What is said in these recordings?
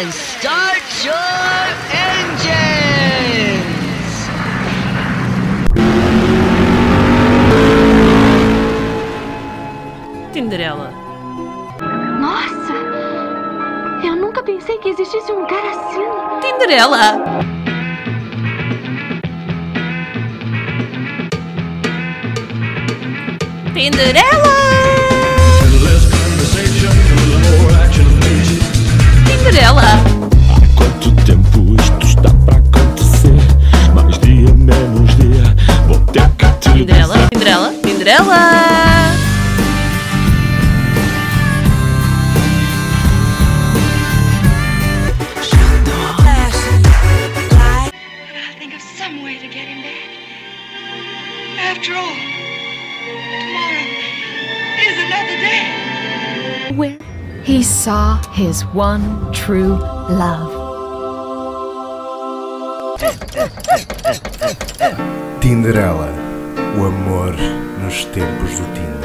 and start your engines! Tinderela. Nossa! Eu nunca pensei que existisse um cara assim. Tinderela! Tinderela! Tinderela! Quanto tempo isto está para acontecer? Mais dia, menos dia. Vou ter que te Tinderela, dizer. Tinderela, he saw his one true love. Tinderela, o amor nos tempos do Tinder.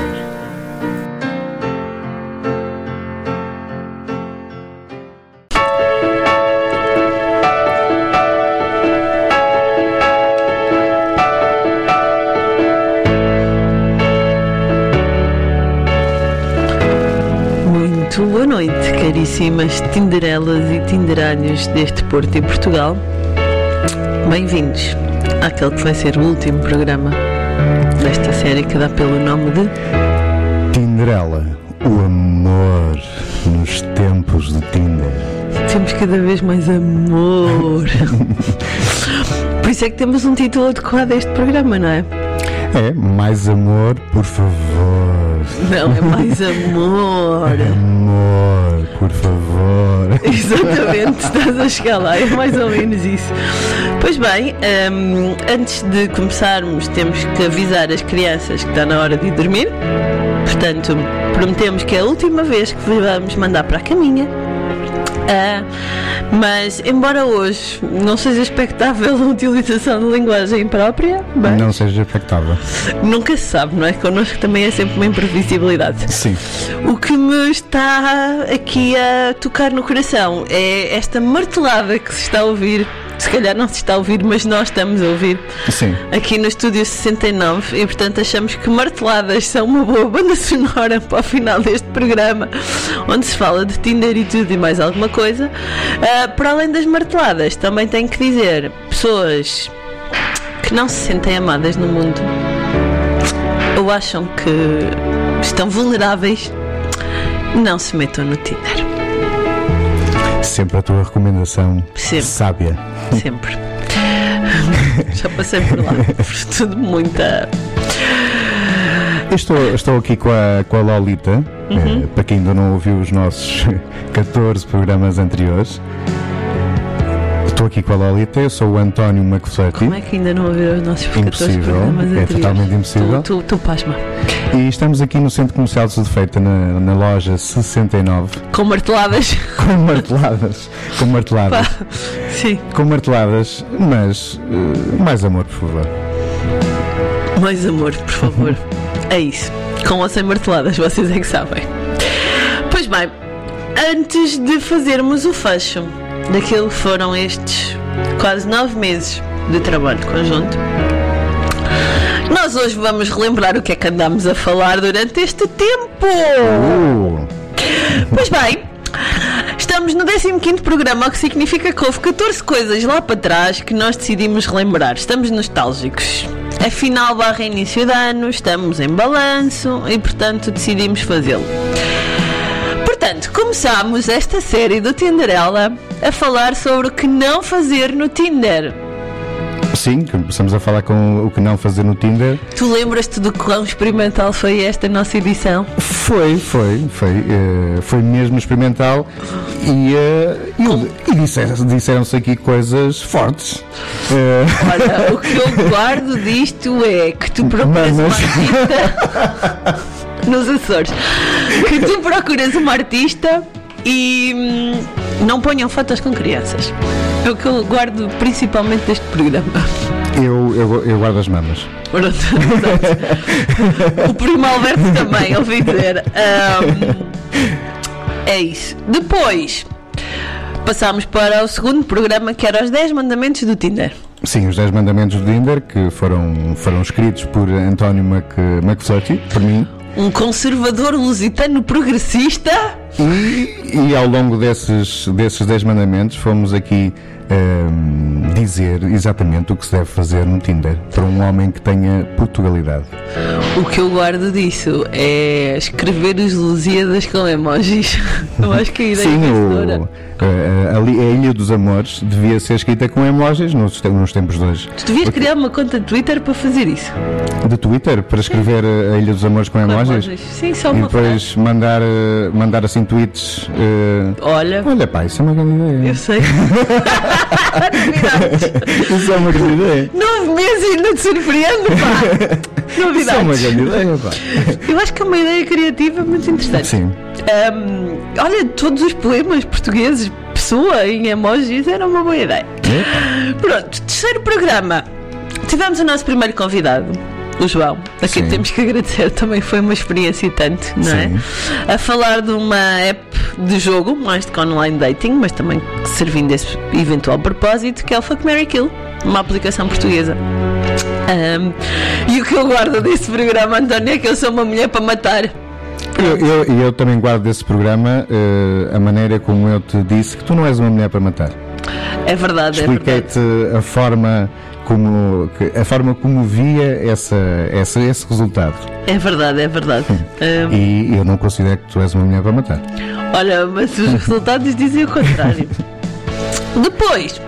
Caríssimas Tinderelas e Tinderalhos deste Porto e Portugal. Bem-vindos àquele que vai ser o último programa desta série que dá pelo nome de Tinderela, o amor nos tempos do Tinder. Temos cada vez mais amor. Por isso é que temos um título adequado a este programa, não é? É, mais amor, por favor. Não, é mais amor. Amor, por favor. Exatamente, estás a chegar lá, é mais ou menos isso. Pois bem, hum, antes de começarmos, temos que avisar as crianças que está na hora de ir dormir. Portanto, prometemos que é a última vez que vos vamos mandar para a caminha. Ah, mas, embora hoje não seja expectável a utilização de linguagem própria, Não seja expectável. nunca se sabe, não é? Connosco também é sempre uma imprevisibilidade. Sim. O que me está aqui a tocar no coração é esta martelada que se está a ouvir. Se calhar não se está a ouvir, mas nós estamos a ouvir Sim. aqui no estúdio 69 e portanto achamos que marteladas são uma boa banda sonora para o final deste programa, onde se fala de Tinder e tudo e mais alguma coisa. Ah, para além das marteladas, também tenho que dizer, pessoas que não se sentem amadas no mundo ou acham que estão vulneráveis, não se metam no Tinder. Sempre a tua recomendação Sempre. sábia. Sempre. Já passei por lá. Tudo muita. Estou, estou aqui com a, com a Lolita, Uhum. eh, para quem ainda não ouviu os nossos 14 programas anteriores. Estou aqui com a Lolita, eu sou o António McFlurry Como é que ainda não ouviu os nossos 14 Impossível. programas É anteriores? totalmente impossível. Tu pasma. e estamos aqui no Centro Comercial de Sudefeita, na, na loja 69, Com marteladas. com marteladas. Com marteladas. Pá. Sim. Com marteladas, mas eh, mais amor, por favor. Mais amor, por favor. é isso. Com ou sem marteladas, vocês é que sabem. Pois bem, antes de fazermos o fecho daquilo que foram estes quase nove meses de trabalho conjunto, nós hoje vamos relembrar o que é que andámos a falar durante este tempo. Pois bem, estamos no 15 programa, o que significa que houve 14 coisas lá para trás que nós decidimos relembrar. Estamos nostálgicos. É final barra início de ano, estamos em balanço e, portanto, decidimos fazê-lo. Portanto, começámos esta série do Tinderela a falar sobre o que não fazer no Tinder. sim, começamos a falar com o que não fazer no Tinder. Tu lembras-te do quão experimental foi esta nossa edição? Foi, foi, foi, eh, foi mesmo experimental e, eh, e, e disseram- disseram-se aqui coisas fortes. Olha, o que eu guardo disto é que tu procuras uma Mamas. artista nos Açores. Que tu procuras uma artista e hum, não ponham fotos com crianças. É o que eu guardo principalmente deste programa. eu, eu, eu guardo as mamas. Pronto, o primo Alberto também, ouvi dizer. Ahm, é isso. Depois, passámos para o segundo programa que era os 10 mandamentos do Tinder. Sim, os 10 mandamentos do Tinder que foram, foram escritos por António Mac, McFlurty, por mim. Um conservador lusitano progressista. E, e ao longo desses, desses 10 mandamentos fomos aqui ehm, dizer exatamente o que se deve fazer no Tinder para um homem que tenha Portugalidade. O que eu guardo disso é escrever os Lusíadas com emojis. Eu acho que a ideia Sim, vencedora. o, a, a, a Ilha dos Amores devia ser escrita com emojis nos, nos tempos de hoje. Tu devias criar uma conta de Twitter para fazer isso. De Twitter, para escrever a Ilha dos Amores com Com emojis. emojis. Sim, só E uma frase. depois mandar, eh, mandar assim tweets. eh, Olha, Olha, pá, isso é uma grande ideia. eu sei. Isso é uma grande ideia. Nove meses e ainda te surpreendo, pá. Isso é uma Novidades. grande ideia, pá. Eu acho que é uma ideia criativa muito interessante. Sim. Ahm, olha, todos os poemas portugueses, pessoa em emojis, era uma boa ideia. Pronto, terceiro programa. Tivemos o nosso primeiro convidado, o João, a quem Sim. temos que agradecer, também foi uma experiência e tanto, não Sim. é? A falar de uma app de jogo, mais do que online dating, mas também servindo desse eventual propósito, que é o Fuck Mary Kill, uma aplicação portuguesa. Ahm, e o que eu guardo desse programa, António, é que eu sou uma mulher para matar. Eu, eu, e eu também guardo desse programa eh, a maneira como eu te disse que tu não és uma mulher para matar. É verdade, é verdade. Expliquei-te a forma como a forma como via essa, essa, esse resultado. É verdade, é verdade. Ahm, E eu não considero que tu és uma mulher para matar. olha, mas os resultados dizem o contrário. Depois,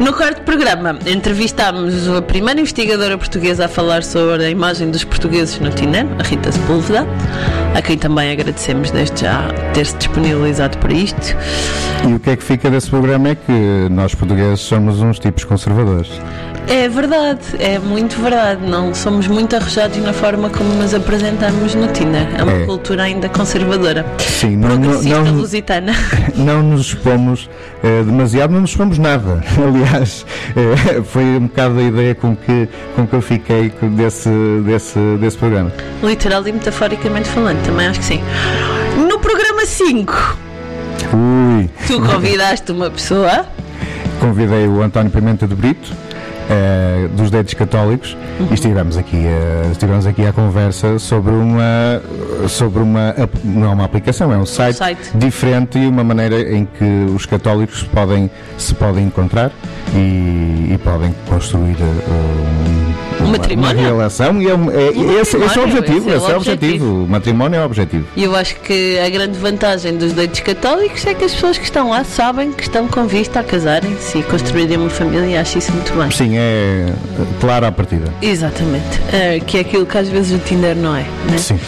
no quarto programa, entrevistámos a primeira investigadora portuguesa a falar sobre a imagem dos portugueses no Tinder, a Rita Sepúlveda, a quem também agradecemos desde já ter-se disponibilizado para isto. E o que é que fica desse programa é que nós portugueses somos uns tipos conservadores. É verdade, é muito verdade. Não somos muito arrojados na forma como nos apresentamos no Tinder. É uma É. cultura ainda conservadora. Sim, não, não, lusitana. não nos expomos eh, demasiado, não nos expomos nada. Aliás, eh, foi um bocado a ideia com que, com que eu fiquei desse, desse, desse programa. Literal e metaforicamente falando, também acho que sim. No programa 5, Ui, tu convidaste uma pessoa. convidei o António Pimenta de Brito. Eh, dos Dedos Católicos e estivemos aqui, a, estivemos aqui à conversa sobre uma sobre uma não é uma aplicação, é um site, Site. diferente e uma maneira em que os católicos podem, se podem encontrar e, e podem construir uh, um, Um uma, matrimónio? uma relação e é, um- é- Um esse, esse é o objetivo, esse é o esse é o objetivo. objetivo. O matrimónio é o objetivo. E eu acho que a grande vantagem dos deitos católicos é que as pessoas que estão lá sabem que estão com vista a casarem-se e construírem uma família e acho isso muito bem. Sim, é claro à partida. Exatamente. Eh, que é aquilo que às vezes o Tinder não é. Né? Sim.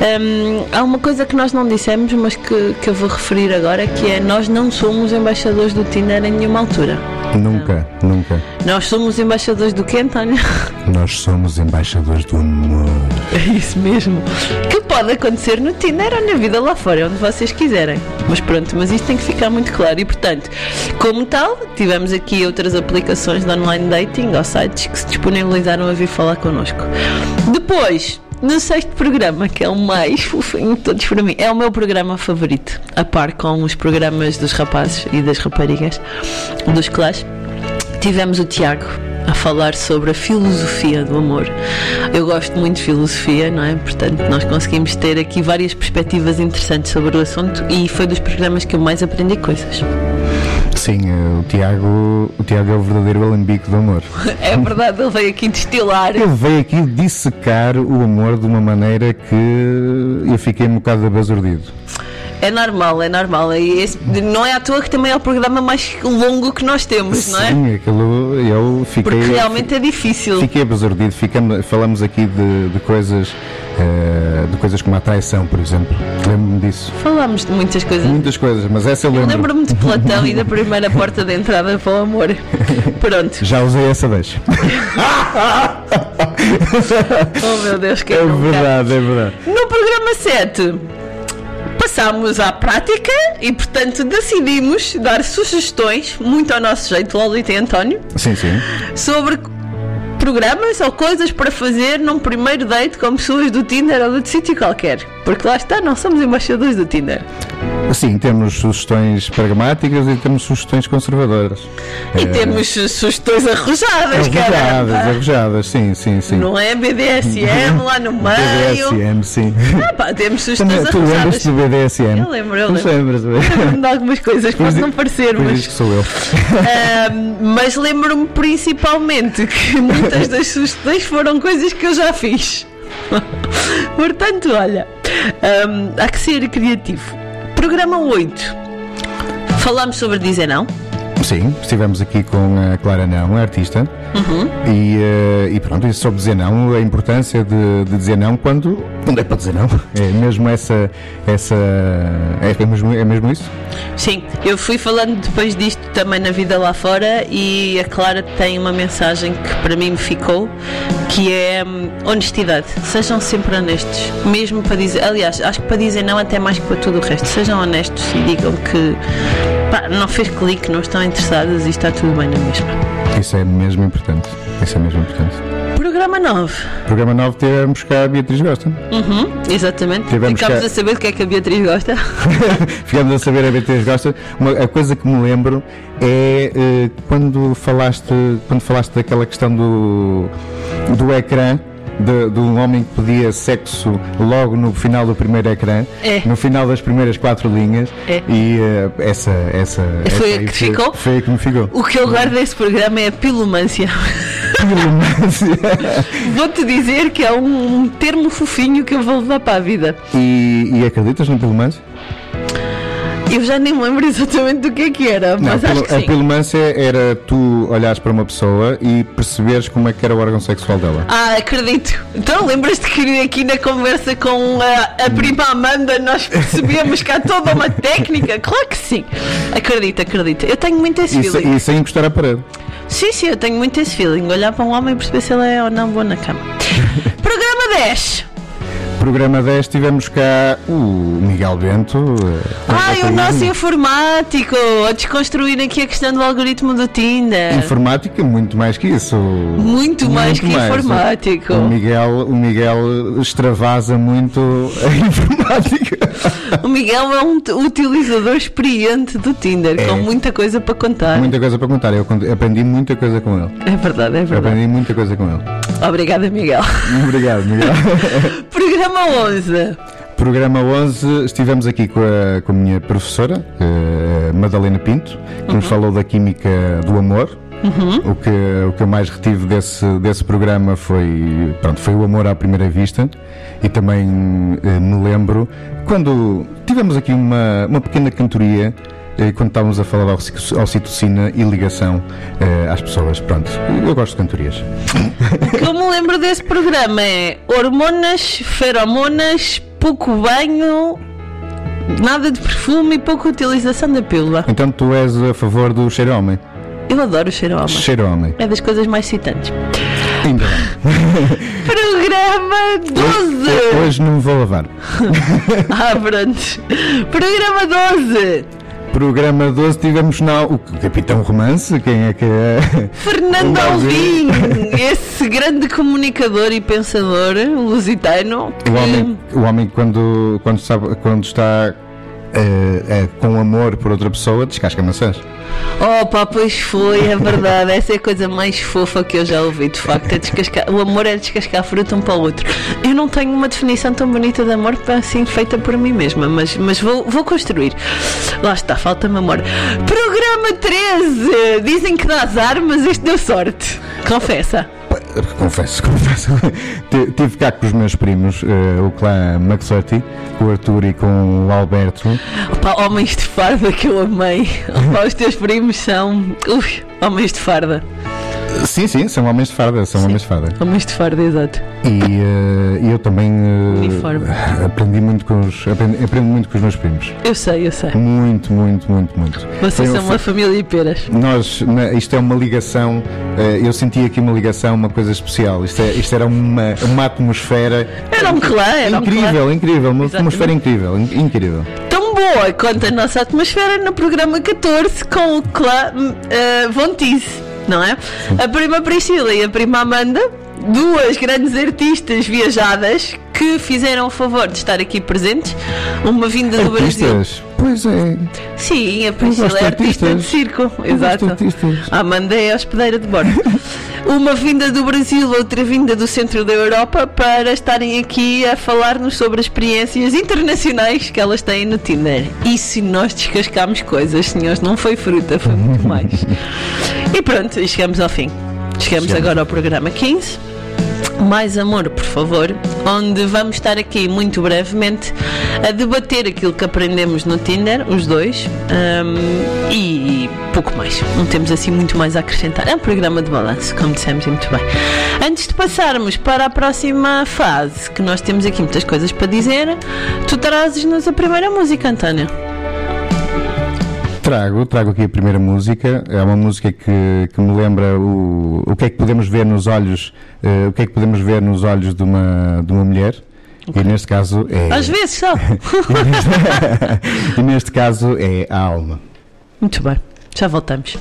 Hum, há uma coisa que nós não dissemos, mas que, que eu vou referir agora, que é nós não somos embaixadores do Tinder em nenhuma altura. Nunca, nunca. Nós somos embaixadores do quê, António? Nós somos embaixadores do amor. É isso mesmo. Que pode acontecer no Tinder ou na vida lá fora, onde vocês quiserem. Mas pronto, mas isto tem que ficar muito claro. E portanto, como tal, tivemos aqui outras aplicações de online dating ou sites que se disponibilizaram a vir falar connosco. Depois. No sexto programa, que é o mais fofinho de todos para mim, é o meu programa favorito, a par com os programas dos rapazes e das raparigas, dos clash. Tivemos o Tiago a falar sobre a filosofia do amor. Eu gosto muito de filosofia, não é? Portanto, nós conseguimos ter aqui várias perspectivas interessantes sobre o assunto e foi dos programas que eu mais aprendi coisas. Sim, eh, o Tiago, o Tiago é o verdadeiro alambique do amor. É verdade, ele veio aqui destilar. Ele veio aqui dissecar o amor de uma maneira que eu fiquei um bocado abasurdido. É normal, é normal. E esse- não é à toa que também é o programa mais longo que nós temos, não é? Sim, aquilo eu fiquei. Porque realmente é difícil. Fiquei abasurdido. Ficamos, falamos aqui de, de coisas. eh, de coisas como a traição, por exemplo. Lembro-me disso. Falámos de muitas coisas. Muitas coisas, mas essa eu lembro. Lembro-me de Platão e da primeira porta de entrada para o amor. Pronto. Já usei essa deixa. Oh meu Deus, que É verdade, é verdade. No programa 7 passámos à prática e portanto decidimos dar sugestões, muito ao nosso jeito, Lolita e António, Sim, sim. sobre programas ou coisas para fazer num primeiro date com pessoas do Tinder ou de outro sítio qualquer. Porque lá está, não somos embaixadores do Tinder. Sim, temos sugestões pragmáticas e temos sugestões conservadoras. E Eh, temos sugestões arrojadas, arrojadas, caramba. arrojadas, sim, sim, sim. Não é BDSM lá no meio. BDSM, sim. Ah, pá, temos Também, sugestões tu lembras-te arrojadas. do BDSM? Eu lembro, eu Tu lembro. lembras, Lembro-me de algumas coisas, pode não parecer, mas diz que sou eu. Ahm, mas lembro-me principalmente que muitas das sugestões foram coisas que eu já fiz. Portanto, olha, ahm, há que ser criativo. Programa 8. Falámos sobre dizer não. Sim, estivemos aqui com a Clara Não, a artista, Uhum. e, eh, e pronto, e sobre dizer não, a importância de, de dizer não quando, quando é para dizer não. É mesmo essa. essa é, mesmo, é mesmo isso? Sim, eu fui falando depois disto também na vida lá fora e a Clara tem uma mensagem que para mim me ficou, que é hum, honestidade. Sejam sempre honestos, mesmo para dizer, aliás, acho que para dizer não até mais que para tudo o resto. Sejam honestos e digam que pá, não fez clique, não estão interessadas e está tudo bem na mesma. Isso é mesmo importante. Isso é mesmo importante. Programa 9. Programa 9 tivemos cá a Beatriz Gosta. Uhum, exatamente. Tivemos Ficámos cá- a saber do que é que a Beatriz gosta. Ficamos a saber a Beatriz Gosta. Uma, a coisa que me lembro é eh, quando falaste quando falaste daquela questão do, do ecrã. De, de um homem que pedia sexo logo no final do primeiro ecrã, É. no final das primeiras quatro linhas, É. e eh, essa, essa, Foi essa a que ficou? Foi a que me ficou. O que eu guardo desse programa é a pilumância. Vou-te dizer que é um, termo fofinho que eu vou levar para a vida. e, e acreditas no pilumance? Eu já nem me lembro exatamente do que é que era, Não, mas acho pil- que a sim. pilumância era tu olhares para uma pessoa e perceberes como é que era o órgão sexual dela. Ah, acredito. Então lembras-te que aqui na conversa com a, a prima Amanda nós percebemos que há toda uma técnica? Claro que sim. Acredito, acredito. Eu tenho muito esse E, se- feeling. e sem encostar à parede. Sim, sim, eu tenho muito esse feeling. Olhar para um homem e perceber se ele é ou não bom na cama. Programa 10. Programa 10 tivemos cá o Miguel Bento. eh, Ai, o bateria. nosso informático a desconstruir aqui a questão do algoritmo do Tinder. Informática, muito mais que isso. Muito mais que informático. O Miguel, o Miguel extravasa muito a informática. O Miguel é um utilizador experiente do Tinder, É. com muita coisa para contar. Muita coisa para contar. Eu aprendi muita coisa com ele. É verdade, é verdade. Aprendi muita coisa com ele. Obrigada, Miguel. Obrigado, Miguel. Programa 11. Programa 11, estivemos aqui com a, com a minha professora, eh, Madalena Pinto, que nos falou da química do amor. O, que, o que eu mais retive desse, desse programa foi, pronto, foi o amor à primeira vista. E também eh, me lembro quando tivemos aqui uma, uma pequena cantoria. Quando estávamos a falar da oxi- oxitocina e ligação eh, às pessoas, pronto, eu gosto de cantorias. O que eu me lembro desse programa é hormonas, feromonas, pouco banho, nada de perfume e pouca utilização da pílula. Então tu és a favor do cheiro homem? Eu adoro o cheiro homem. Cheiro homem. É das coisas mais excitantes. Ainda bem. Programa 12. Hoje não me vou lavar. Ah, pronto. Programa 12. Programa 12 tivemos na, o Capitão Romance, quem é que é? Fernando Alvim. esse grande comunicador e pensador lusitano. que- O homem, o homem quando, quando, sabe, quando está eh, eh, com amor por outra pessoa, descasca maçãs. Oh, pá, pois foi, é verdade. Essa é a coisa mais fofa que eu já ouvi, de facto. É descascar, o amor é descascar fruta um para o outro. Eu não tenho uma definição tão bonita de amor assim feita por mim mesma, mas, mas vou, vou construir. Lá está, falta-me amor. Programa 13. Dizem que dá azar, mas este deu sorte. Confessa. Confesso, confesso. Ti- Tive cá com os meus primos, eh, o clã McSorty, com o Arthur e com o Alberto. Opa, homens de farda que eu amei. Opa, os teus primos são. Ui, homens de farda. Sim, sim, são homens de farda, são homens de farda. Homens de farda, exato. E eh, eu também Uniforme. aprendi muito com os aprendi, aprendo muito com os meus primos. Eu sei, eu sei. Muito, muito, muito, muito. Vocês Foi- são uma família de peras. Nós, na- isto é uma ligação, eh, eu senti aqui uma ligação, uma coisa especial. Isto, é, isto era uma, uma atmosfera Era um clã, era um clã. incrível, incrível, uma Exatamente. atmosfera incrível, in- incrível. Tão boa quanto a nossa atmosfera no programa 14 com o clã uh, Von Teese, não é? A prima Priscila e a prima Amanda, duas grandes artistas viajadas que fizeram o favor de estar aqui presentes. Uma vinda do Brasil. Artistas, Pois é. Sim, a Priscila é artista de circo. Exato. A Amanda é hospedeira de bordo. Uma vinda do Brasil, outra vinda do centro da Europa para estarem aqui a falar-nos sobre as experiências internacionais que elas têm no Tinder. E se nós descascámos coisas, senhores, não foi fruta, foi muito mais. E pronto, chegamos ao fim. Chegamos Chegamos. agora ao programa 15. Mais amor, por favor, onde vamos estar aqui muito brevemente a debater aquilo que aprendemos no Tinder, os dois, hum, e pouco mais. Não temos assim muito mais a acrescentar. É um programa de balanço, como dissemos e muito bem. Antes de passarmos para a próxima fase, que nós temos aqui muitas coisas para dizer, tu trazes-nos a primeira música, António. Trago, trago aqui a primeira música. É uma música que, que me lembra o, o que é que podemos ver nos olhos, eh, o que é que podemos ver nos olhos de uma, de uma mulher. E neste caso é. Às vezes só. e neste caso é a alma. muito bem, já voltamos.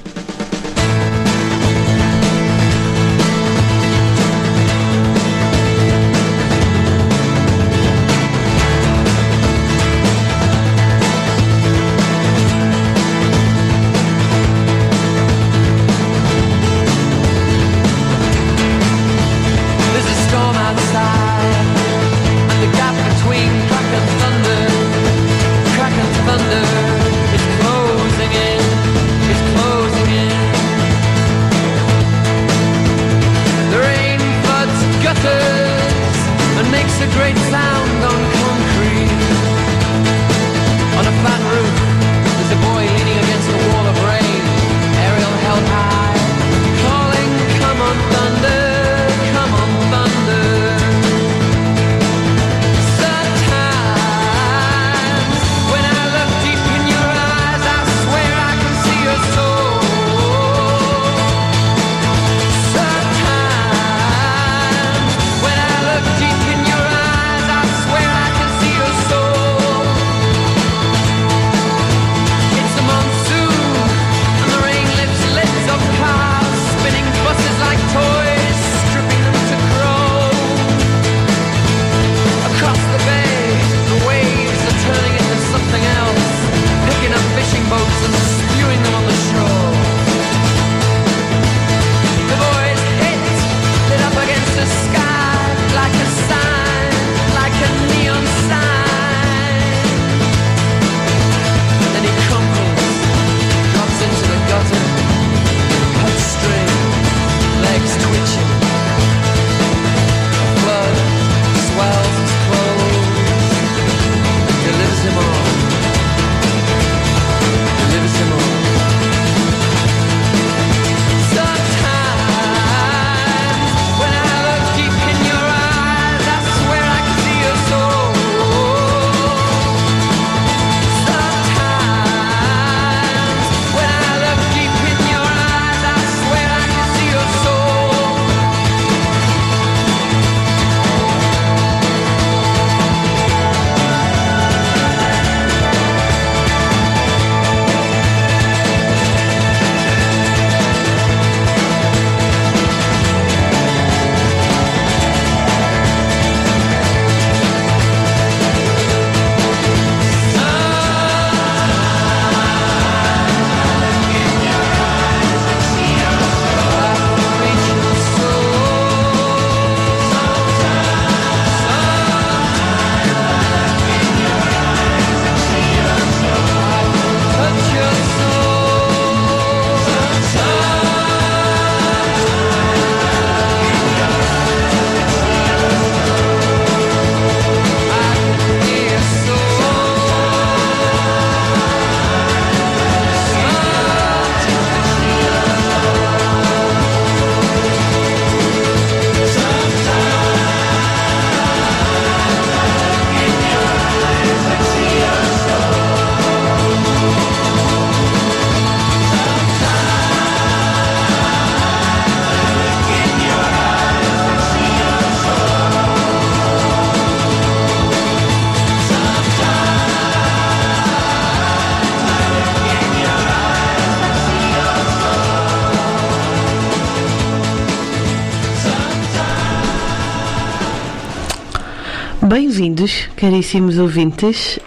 Bem-vindos, caríssimos ouvintes,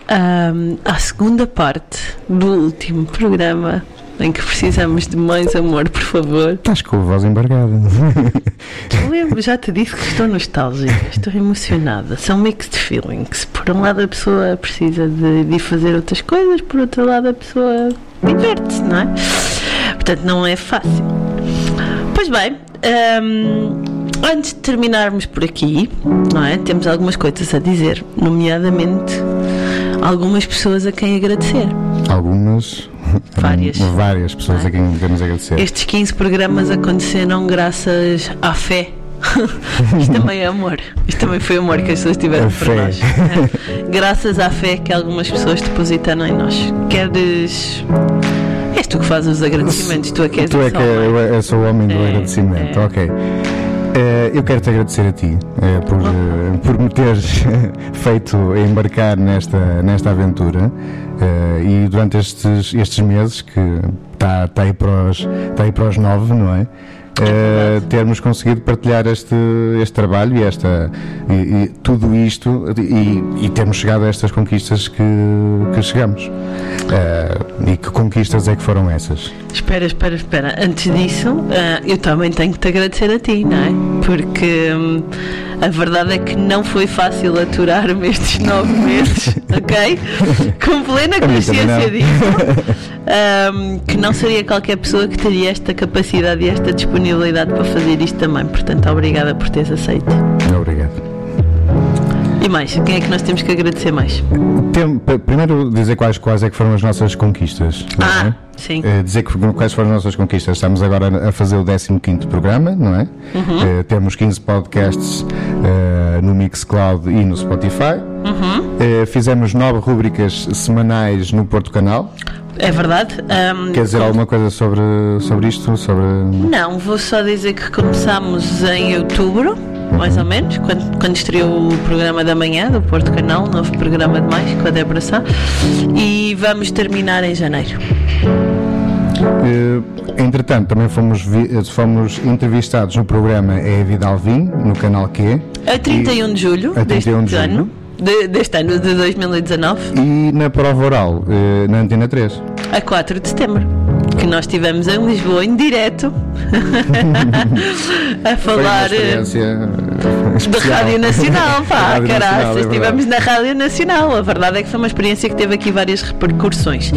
à segunda parte do último programa em que precisamos de mais amor, por favor. Estás com a voz embargada. Eu já te disse que estou nostálgica, estou emocionada. São mixed feelings. Por um lado, a pessoa precisa de, de fazer outras coisas, por outro lado, a pessoa diverte-se, não é? Portanto, não é fácil. Pois bem, hum, antes de terminarmos por aqui, não é? Temos algumas coisas a dizer, nomeadamente algumas pessoas a quem agradecer. Algumas. Várias. Várias pessoas é? a quem devemos agradecer. Estes 15 programas aconteceram graças à fé. Isto também é amor. Isto também foi amor que as pessoas tiveram por nós. É. Graças à fé que algumas pessoas depositaram em nós. Queres. És tu que fazes os agradecimentos, tu é que és Tu é que homem. eu, eu sou o homem do É, agradecimento, é. ok. Eh, eu quero te agradecer a ti eh, por, eh, por me teres feito embarcar nesta, nesta aventura e durante estes, estes meses que está tá aí, para os- tá aí para os nove, não é? Eh, termos conseguido partilhar este, este trabalho e, esta, e, e tudo isto e, e termos chegado a estas conquistas que, que chegamos. Eh, e que conquistas é que foram essas? Espera, espera, espera. Antes disso, ah, eu também tenho que te agradecer a ti, não é? Porque hum, a verdade é que não foi fácil aturar-me estes nove meses, ok? Com plena consciência disso. Hum, que não seria qualquer pessoa que teria esta capacidade e esta disponibilidade para fazer isto também. Portanto, obrigada por teres aceito. Obrigado. E mais, quem é que nós temos que agradecer mais? Tem- primeiro dizer quais, quais é que foram as nossas conquistas. Ah, é? sim. Eh, dizer que, quais foram as nossas conquistas. Estamos agora a fazer o 15 programa, não é? Uhum. Eh, temos 15 podcasts eh, no Mixcloud e no Spotify. Uhum. Fizemos nove rúbricas semanais no Porto Canal. É verdade? Hum, Quer dizer alguma coisa sobre, sobre isto? Sobre... Não, vou só dizer que começámos em outubro, mais ou menos, quando, quando estreou o programa da manhã do Porto Canal, novo programa de mais, com a Débora Sá, e vamos terminar em janeiro. Eh, entretanto, também fomos, eh, fomos entrevistados no programa É Vida Alvim, no canal Q. A 31 de julho A deste 31 de julho. ano, de- deste ano, de 2019, E na prova oral, eh, na Antena 3. a 4 de setembro. Que nós estivemos em Lisboa em direto a falar eh, eh, da. Rádio Nacional, pá, caraças, é estivemos na Rádio Nacional. A verdade é que foi uma experiência que teve aqui várias repercussões.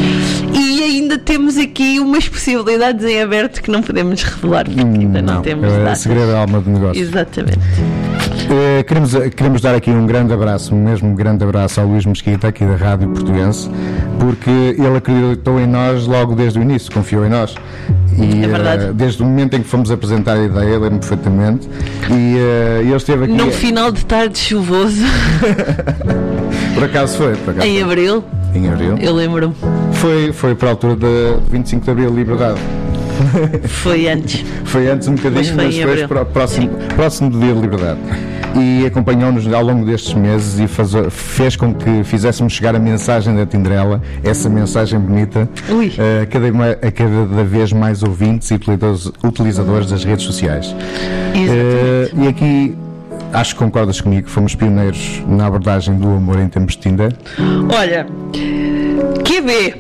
E ainda temos aqui umas possibilidades em aberto que não podemos revelar, porque ainda não, Hum, Não, temos é datas. segredo da alma do negócio. Exatamente. Eh, queremos, queremos dar aqui um grande abraço, mesmo um grande abraço ao Luís Mesquita, aqui da Rádio Portuense, porque ele acreditou em nós logo desde o início, confiou em nós. E, É eh, desde o momento em que fomos apresentar a ideia, lembro-me perfeitamente, e eh, ele esteve aqui. Num final de tarde chuvoso, Por acaso foi, por acaso em foi. abril, em abril. eu lembro-me, Foi, foi para a altura de 25 de Abril, Liberdade. foi antes. Foi antes um bocadinho, Mas mas foi abril. pró- próximo, próximo do Dia de Liberdade. E acompanhou-nos ao longo destes meses e faz- fez com que fizéssemos chegar a mensagem da Tinderela, essa mensagem bonita, a cada, ma- a cada vez mais ouvintes e utilizadores, das redes sociais. Eh, e aqui, acho que concordas comigo, fomos pioneiros na abordagem do amor em tempos de Tinder. Olha, QB.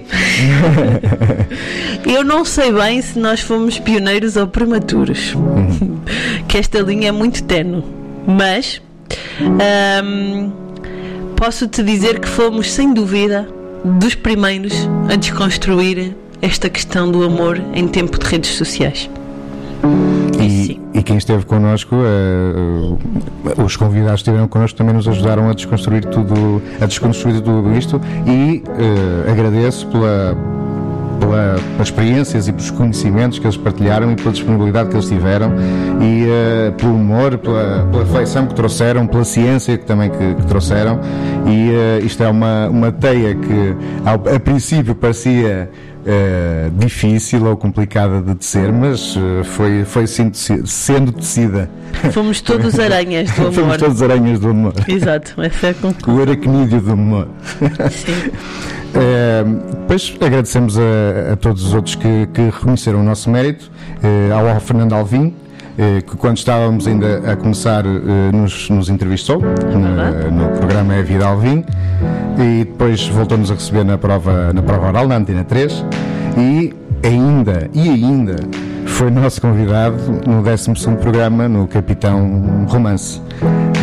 Eu não sei bem se nós fomos pioneiros ou prematuros. Que esta linha é muito tenue. Mas ahm, posso te dizer que fomos, sem dúvida, dos primeiros a desconstruir esta questão do amor em tempo de redes sociais. E, e quem esteve connosco, eh, os convidados que estiveram connosco também nos ajudaram a desconstruir tudo, a desconstruir tudo isto e eh, agradeço pela, pela, pelas experiências e pelos conhecimentos que eles partilharam e pela disponibilidade que eles tiveram e eh, pelo humor, pela, pela reflexão que trouxeram, pela ciência que também que, que trouxeram e eh, isto é uma, uma teia que ao, a princípio parecia eh, difícil ou complicada de tecer, mas eh, foi, foi sendo tecida. Fomos todos aranhas do Fomos amor. todos aranhas do amor. Exato, essa é a conclusão. O aracnídeo do amor. Sim. Eh, depois agradecemos a, a todos os outros que, que reconheceram o nosso mérito, eh, ao, Fernando Alvim, eh, que quando estávamos ainda a começar eh, nos, nos entrevistou na- no programa É Vida Alvim. E depois voltou-nos a receber na prova, na prova oral, na Antena 3 e ainda, e ainda foi nosso convidado no 12 programa no Capitão Romance.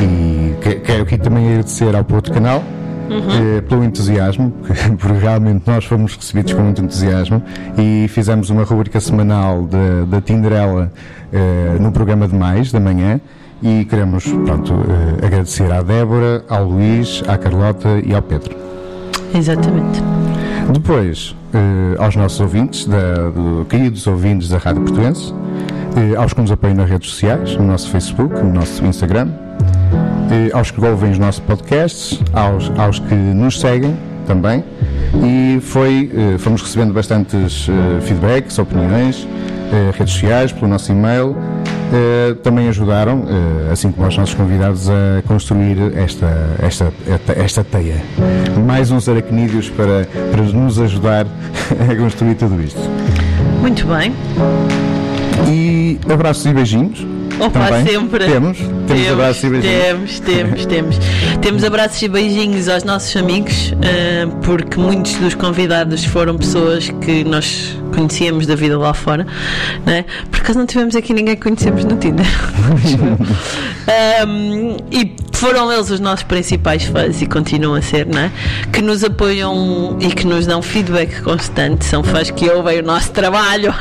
E que- quero aqui também agradecer ao Porto Canal eh, pelo entusiasmo, porque realmente nós fomos recebidos com muito entusiasmo e fizemos uma rubrica semanal da- Tinderela eh, no programa de mais, da manhã. E queremos pronto, eh, agradecer à Débora, ao Luís, à Carlota e ao Pedro. Exatamente. Depois, aos nossos ouvintes, da, do, queridos ouvintes da Rádio Portuense, aos que nos apoiam nas redes sociais, no nosso Facebook, no nosso Instagram, aos que ouvem os nossos podcasts, aos, aos que nos seguem também. E foi, eh, fomos recebendo bastantes eh, feedbacks, opiniões, eh, redes sociais, pelo nosso e-mail. Também ajudaram, assim como os nossos convidados, a construir esta, esta, esta, esta teia. Mais uns aracnídeos para, para nos ajudar a construir tudo isto. Muito bem. E abraços e beijinhos. Opa, também. sempre. Temos, temos, abraços e beijinhos. Temos, temos, temos. Temos abraços e beijinhos aos nossos amigos, eh, porque muitos dos convidados foram pessoas que nós conhecíamos da vida lá fora, né? Por acaso não tivemos aqui ninguém que conhecemos no Tinder. Um, e foram eles os nossos principais fãs e continuam a ser, né? Que nos apoiam e que nos dão feedback constante. São fãs que ouvem o nosso trabalho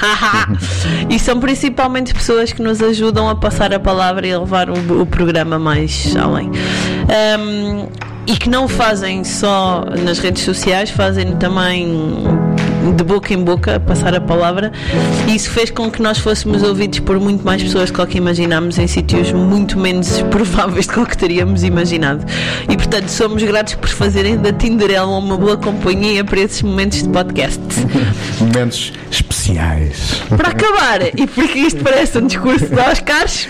e são principalmente pessoas que nos ajudam a passar a palavra e a levar o, o programa mais além. Um, e que não fazem só nas redes sociais, fazem também de boca em boca, passar a palavra, e isso fez com que nós fôssemos ouvidos por muito mais pessoas do que imaginámos em sítios muito menos prováveis do que teríamos imaginado. E portanto somos gratos por fazerem da Tinderela uma boa companhia para esses momentos de podcast. Momentos especiais. Para acabar, e porque isto parece um discurso de Oscars,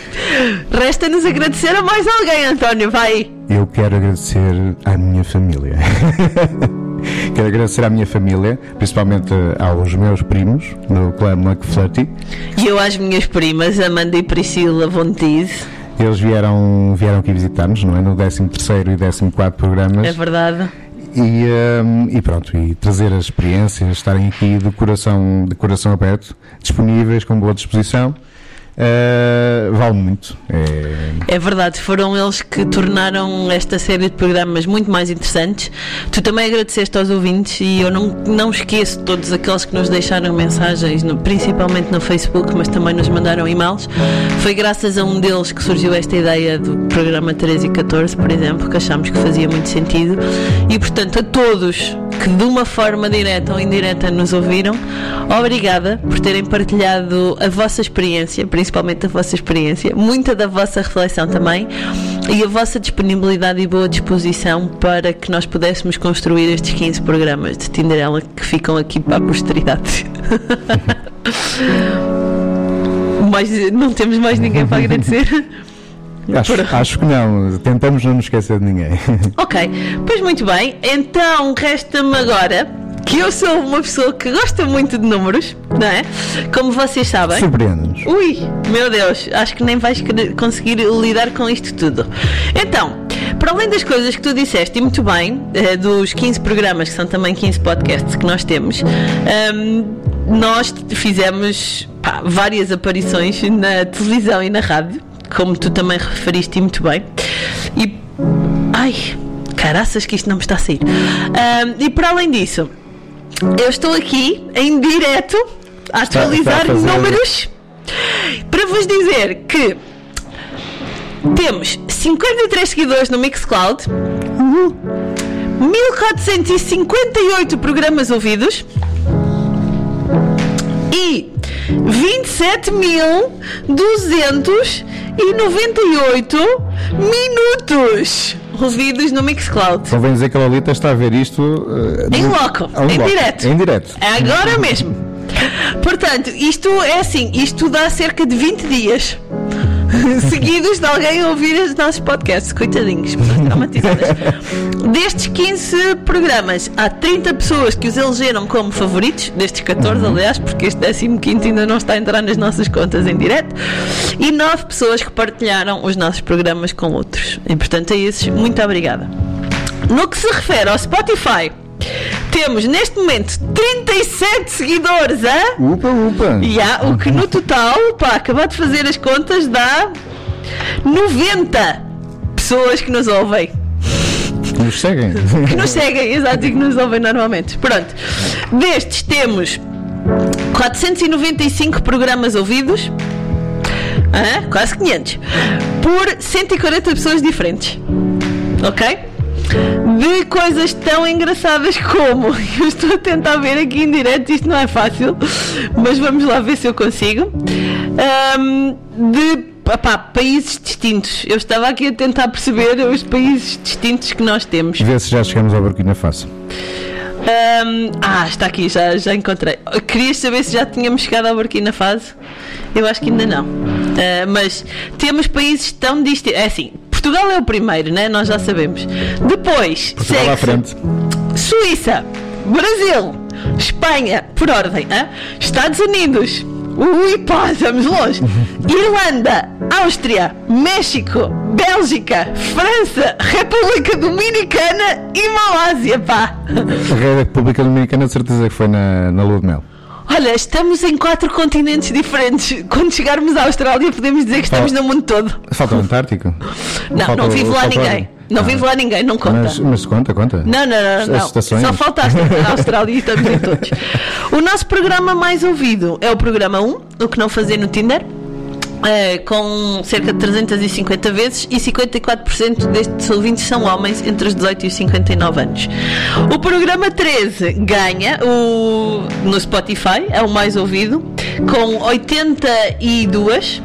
resta-nos agradecer a mais alguém, António, vai! Eu quero agradecer à minha família. quero agradecer à minha família, principalmente aos meus primos no clã McFlurty. E eu às minhas primas, Amanda e Priscila Vontiz, Eles vieram, vieram aqui visitar-nos, não é? No 13 e 14 programas. é verdade. E, hum, e pronto, e trazer as experiências, estarem aqui de coração, de coração aberto, disponíveis, com boa disposição, eh, vale muito. É, É verdade, foram eles que tornaram esta série de programas muito mais interessantes. Tu também agradeceste aos ouvintes e eu não, não esqueço todos aqueles que nos deixaram mensagens, no- principalmente no Facebook, mas também nos mandaram e-mails. Foi graças a um deles que surgiu esta ideia do programa 13 e 14, por exemplo, que achámos que fazia muito sentido. E portanto, a todos que de uma forma direta ou indireta nos ouviram, obrigada por terem partilhado a vossa experiência, a vossa experiência, muita da vossa reflexão também e a vossa disponibilidade e boa disposição para que nós pudéssemos construir estes 15 programas de Tinderela que ficam aqui para a posteridade. Mas não temos mais ninguém para agradecer. acho, acho que não, tentamos não nos esquecer de ninguém. Ok, pois muito bem. Então resta-me agora que eu sou uma pessoa que gosta muito de números, não é? Como vocês sabem. Surpreende-nos. Ui, meu Deus, acho que nem vais conseguir lidar com isto tudo. Então, para além das coisas que tu disseste, e muito bem, eh, dos 15 programas, que são também 15 podcasts que nós temos, ahm, nós fizemos pá, várias aparições na televisão e na rádio, como tu também referiste e muito bem. E. Ai, caraças, que isto não me está a sair. Ahm, e para além disso, eu estou aqui em direto a a atualizar fazer- números para vos dizer que temos 53 seguidores no Mixcloud, 1458 programas ouvidos e 27.298 minutos ouvidos no Mixcloud. Convém dizer que a Lolita está a ver isto eh, Em no- loco, a um em loco, direto. Em direto. É agora mesmo. Portanto, isto é assim, isto dá cerca de 20 dias. seguidos de alguém a ouvir os nossos podcasts. Coitadinhos, pessoas traumatizadas. Destes 15 programas, há 30 pessoas que os elegeram como favoritos, destes 14, aliás, porque este 15 ainda não está a entrar nas nossas contas em direto, e 9 pessoas que partilharam os nossos programas com outros. E portanto, a esses, muito obrigada. No que se refere ao Spotify, temos neste momento 37 seguidores, hã? Upa, upa. Há o que no total, pá, acabar de fazer as contas, dá 90 pessoas que nos ouvem. Nos seguem. Que nos seguem, exato, e que nos ouvem normalmente. Pronto. Destes temos 495 programas ouvidos. Quase 500. Por 140 pessoas diferentes. Ok? De coisas tão engraçadas como. Eu estou a tentar ver aqui em direto, isto não é fácil, mas vamos lá ver se eu consigo. Ahm, de opá, países distintos. Eu estava aqui a tentar perceber os países distintos que nós temos. Vê se já chegamos ao Burkina Faso. Ahm, ah, está aqui, já, já encontrei. Querias saber se já tínhamos chegado ao Burkina Faso? Eu acho que ainda não. Ah, mas temos países tão distintos. É assim, Portugal é o primeiro, né? Nós já sabemos. Depois, Portugal à frente. Suíça, Brasil, Espanha, por ordem, hã? Estados Unidos. Ui, pá, estamos longe. Irlanda, Áustria, México, Bélgica, França, República Dominicana e Malásia, pá. A República Dominicana, de certeza que foi na, na Lua de Mel. Olha, estamos em quatro continentes diferentes. Quando chegarmos à Austrália, podemos dizer que estamos no mundo todo. Falta o Antártico. Não, Falta não vive lá falta ninguém. Não Ah. vive lá ninguém, não conta. Mas, mas conta, conta. Não, não, não, não. Só falta a Austrália e estamos em todos. O nosso programa mais ouvido é o programa 1, o que não fazer no Tinder. Eh, com cerca de 350 vezes e 54% destes ouvintes são homens entre os 18 e os 59 anos. O programa 13 ganha o, no Spotify, é o mais ouvido, com 82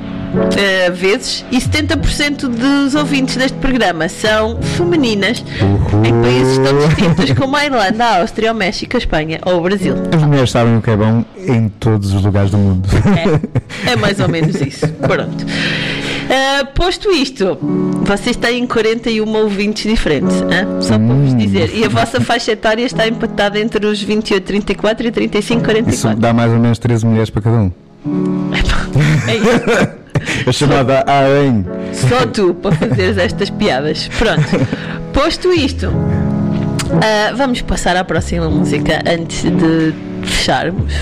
eh, vezes e 70% dos ouvintes deste programa são femininas em países tão distintos como a Irlanda, a Áustria, o México, a Espanha ou o Brasil. As mulheres sabem o que é bom em todos os lugares do mundo. É, é mais ou menos isso. Pronto. Ah, posto isto, vocês têm 41 ouvintes diferentes, hã? só para vos dizer. E a vossa faixa etária está empatada entre os 28, 34 e 35, Isso 44. dá mais ou menos 13 mulheres para cada um. É isso. A chamada AEM. Só tu para fazeres estas piadas. Pronto. Posto isto, ah, vamos passar à próxima música antes de fecharmos.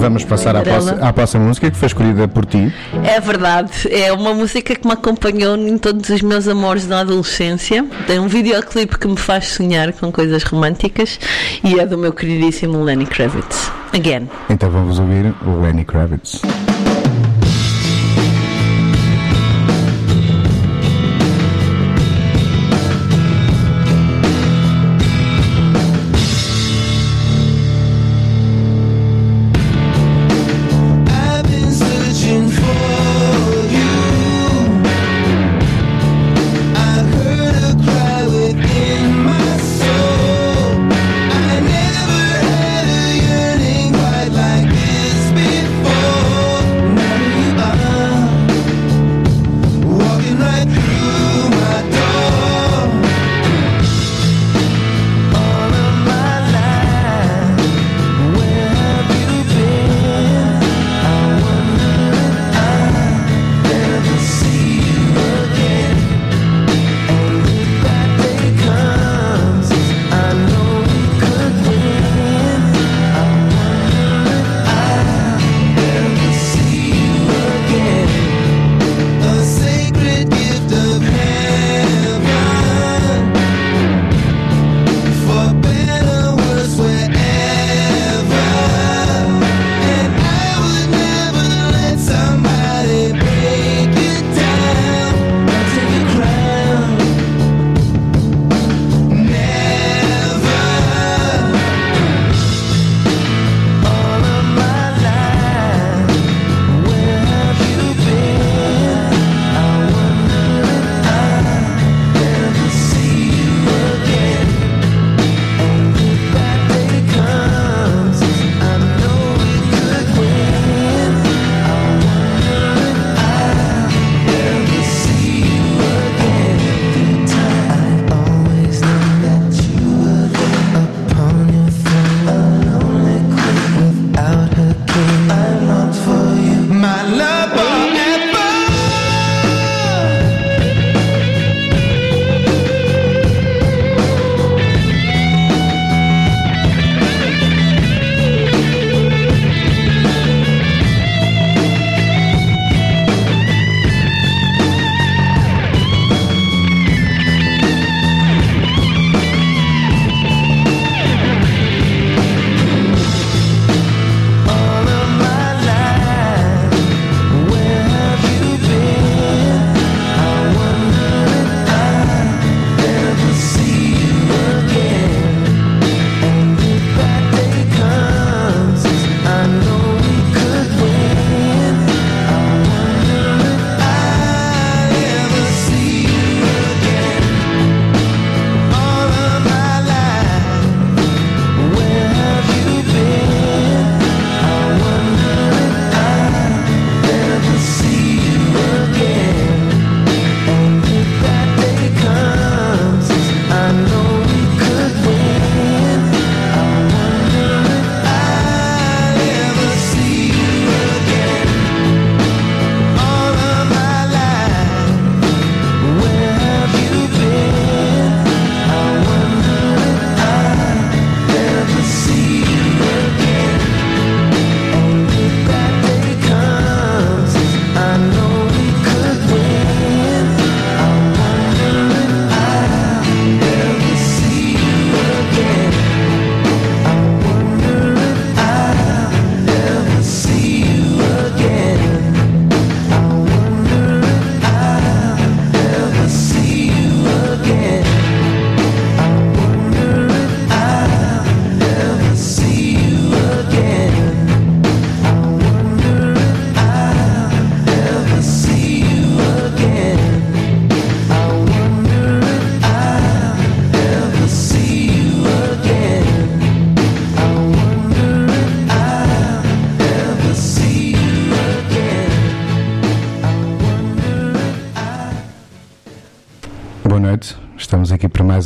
Vamos passar à, próxima- à próxima música que foi escolhida por ti. É verdade, é uma música que me acompanhou em todos os meus amores na adolescência. Tem um videoclipe que me faz sonhar com coisas românticas e é do meu queridíssimo Lenny Kravitz. Again. Então vamos ouvir o Lenny Kravitz.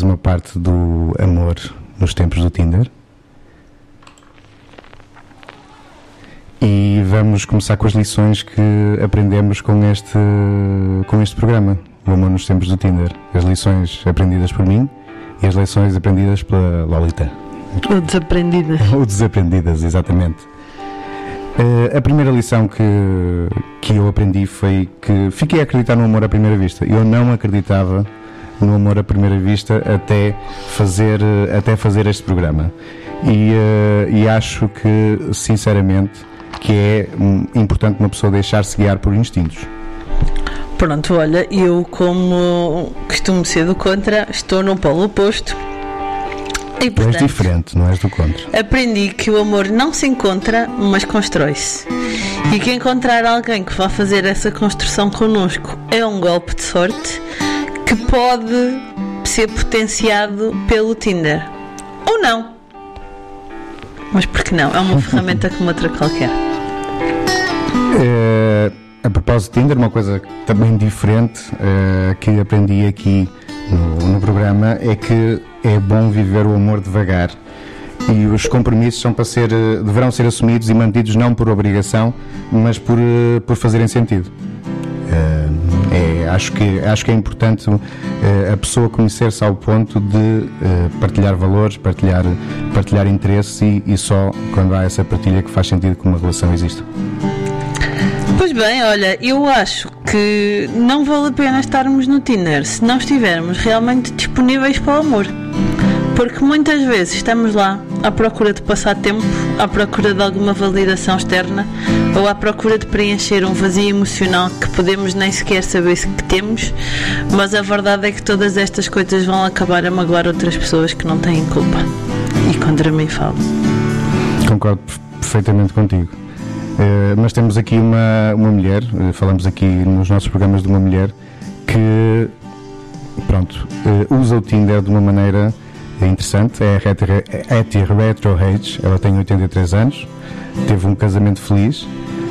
Uma parte do amor nos tempos do Tinder. E vamos começar com as lições que aprendemos com este, com este programa, o amor nos tempos do Tinder. As lições aprendidas por mim e as lições aprendidas pela Lolita. Ou desaprendida. Ou desaprendidas, exatamente. Eh, a primeira lição que, que eu aprendi foi que fiquei a acreditar no amor à primeira vista. Eu não acreditava no amor à primeira vista até fazer, até fazer este programa. E, eh, e acho que, sinceramente, que é hum, importante uma pessoa deixar-se guiar por instintos. Pronto, olha, eu como costumo ser do contra, estou no polo oposto. E Tu és portanto, diferente, não és do contra. aprendi que o amor não se encontra, mas constrói-se. E que encontrar alguém que vá fazer essa construção connosco é um golpe de sorte que pode ser potenciado pelo Tinder. Ou não. Mas por que não? É uma ferramenta como outra qualquer. Eh, a propósito de Tinder, uma coisa também diferente eh, que aprendi aqui no, no programa é que é bom viver o amor devagar e os compromissos são para ser, deverão ser assumidos e mantidos não por obrigação, mas por, eh, por fazerem sentido. É, acho, que, acho que é importante eh, a pessoa conhecer-se ao ponto de eh, partilhar valores, partilhar, partilhar interesses e, e só quando há essa partilha que faz sentido que uma relação exista. Pois bem, olha, eu acho que não vale a pena estarmos no Tinder se não estivermos realmente disponíveis para o amor. Porque muitas vezes estamos lá à procura de passar tempo, à procura de alguma validação externa ou à procura de preencher um vazio emocional que podemos nem sequer saber que temos, mas a verdade é que todas estas coisas vão acabar a magoar outras pessoas que não têm culpa. E contra mim falo. Concordo perfe- perfeitamente contigo. Eh, mas temos aqui uma, uma mulher, eh, falamos aqui nos nossos programas de uma mulher que, pronto, eh, usa o Tinder de uma maneira interessante. É a Hetty Retro Age, ela tem 83 anos, teve um casamento feliz,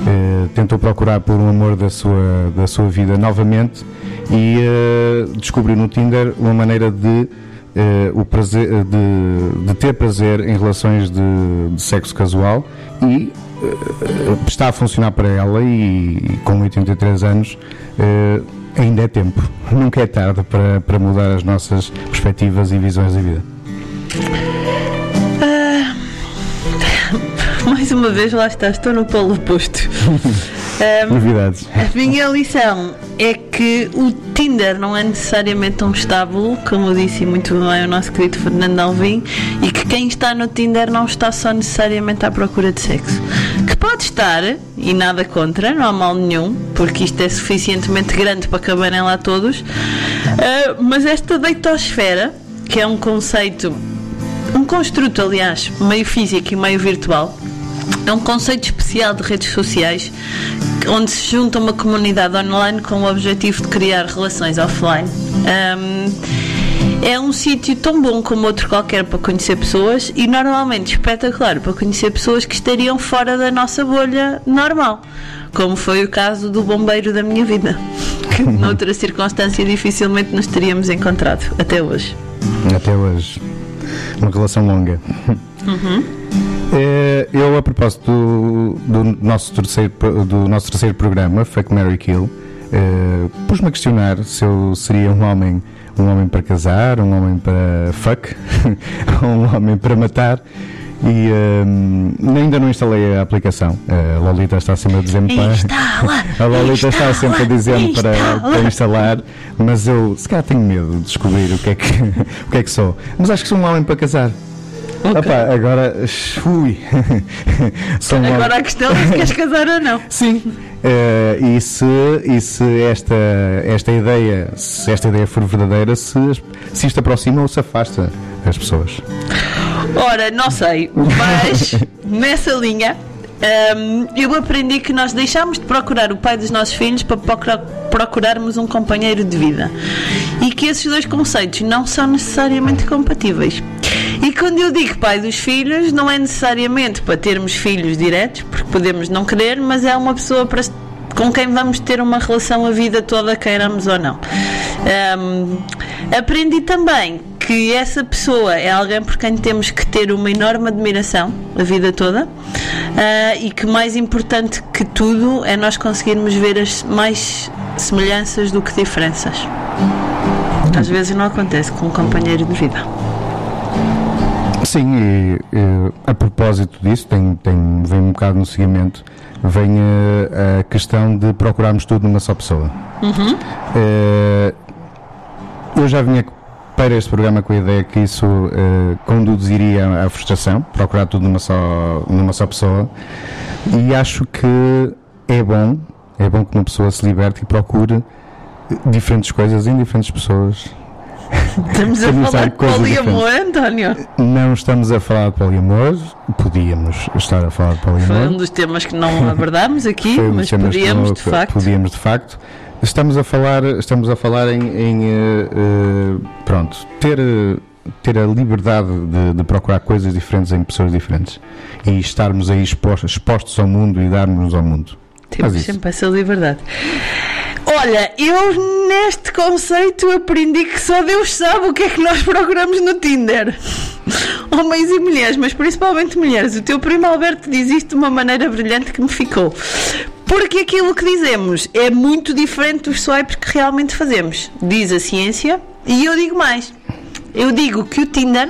eh, tentou procurar por um amor da sua, da sua vida novamente e eh, descobriu no Tinder uma maneira de eh, o prazer, de, de ter prazer em relações de, de sexo casual e eh, está a funcionar para ela e, e com 83 anos eh, ainda é tempo. Nunca é tarde para, para mudar as nossas perspectivas e visões da vida. Mais uma vez, lá está, estou no polo oposto. Ahm, Novidades. a minha lição é que o Tinder não é necessariamente um estábulo, como disse muito bem o nosso querido Fernando Alvim, e que quem está no Tinder não está só necessariamente à procura de sexo. Que pode estar, e nada contra, não há mal nenhum, porque isto é suficientemente grande para caberem lá todos, ah, mas esta deitosfera, que é um conceito um construto, aliás, meio físico e meio virtual. É um conceito especial de redes sociais onde se junta uma comunidade online com o objetivo de criar relações offline. Ahm, é um sítio tão bom como outro qualquer para conhecer pessoas e normalmente espetacular para conhecer pessoas que estariam fora da nossa bolha normal, como foi o caso do bombeiro da minha vida, que noutra circunstância dificilmente nos teríamos encontrado até hoje. Até hoje. Uma relação longa. Eh, Eu, a propósito do, do nosso terceiro, do nosso terceiro programa, Fuck Mary Kill, eh, pus-me a questionar se eu seria um homem, um homem para casar, um homem para fuck, um homem para matar. E eh, ainda não instalei a aplicação. A Lolita está sempre a dizer-me para. Instala! A Lolita está sempre a dizer-me para, Instala! para instalar, mas eu se calhar tenho medo de descobrir o que é que, o que, é que sou. Mas acho que sou um homem para casar. Opa, agora. Ui. sou um homem- Agora a questão é se queres casar ou não. Sim. Eh, e se, e se esta, esta ideia, se esta ideia for verdadeira, se, se isto aproxima ou se afasta as pessoas. Ora, não sei, mas nessa linha hum, eu aprendi que nós deixámos de procurar o pai dos nossos filhos para procura- procurarmos um companheiro de vida e que esses dois conceitos não são necessariamente compatíveis. E quando eu digo pai dos filhos, não é necessariamente para termos filhos diretos, porque podemos não querer, mas é uma pessoa para com quem vamos ter uma relação a vida toda, queiramos ou não. Hum, Aprendi também que essa pessoa é alguém por quem temos que ter uma enorme admiração a vida toda ah, e que mais importante que tudo é nós conseguirmos ver as mais semelhanças do que diferenças. Às vezes não acontece com um companheiro de vida. Sim, e, e, a propósito disso, tem, tem, vem um bocado no seguimento, vem a, a questão de procurarmos tudo numa só pessoa. Eh, eu já vinha para este programa com a ideia que isso eh, conduziria à frustração, procurar tudo numa só, numa só pessoa, e acho que é bom, é bom que uma pessoa se liberte e procure diferentes coisas em diferentes pessoas. Estamos a falar de poliamor, António. Não estamos a falar de poliamor, podíamos estar a falar de Foi poliamor. um dos temas que não abordámos aqui, Foi um mas podíamos não- de facto. Podíamos de facto. Estamos a falar, estamos a falar em, em, eh, pronto, ter, ter a liberdade de, de procurar coisas diferentes em pessoas diferentes e estarmos aí expostos, expostos ao mundo e darmos ao mundo. Temos sempre essa liberdade. Olha, eu neste conceito aprendi que só Deus sabe o que é que nós procuramos no Tinder. Homens e mulheres, mas principalmente mulheres. O teu primo Alberto diz isto de uma maneira brilhante que me ficou. Porque aquilo que dizemos é muito diferente dos swipes que realmente fazemos. Diz a ciência. E eu digo mais. Eu digo que o Tinder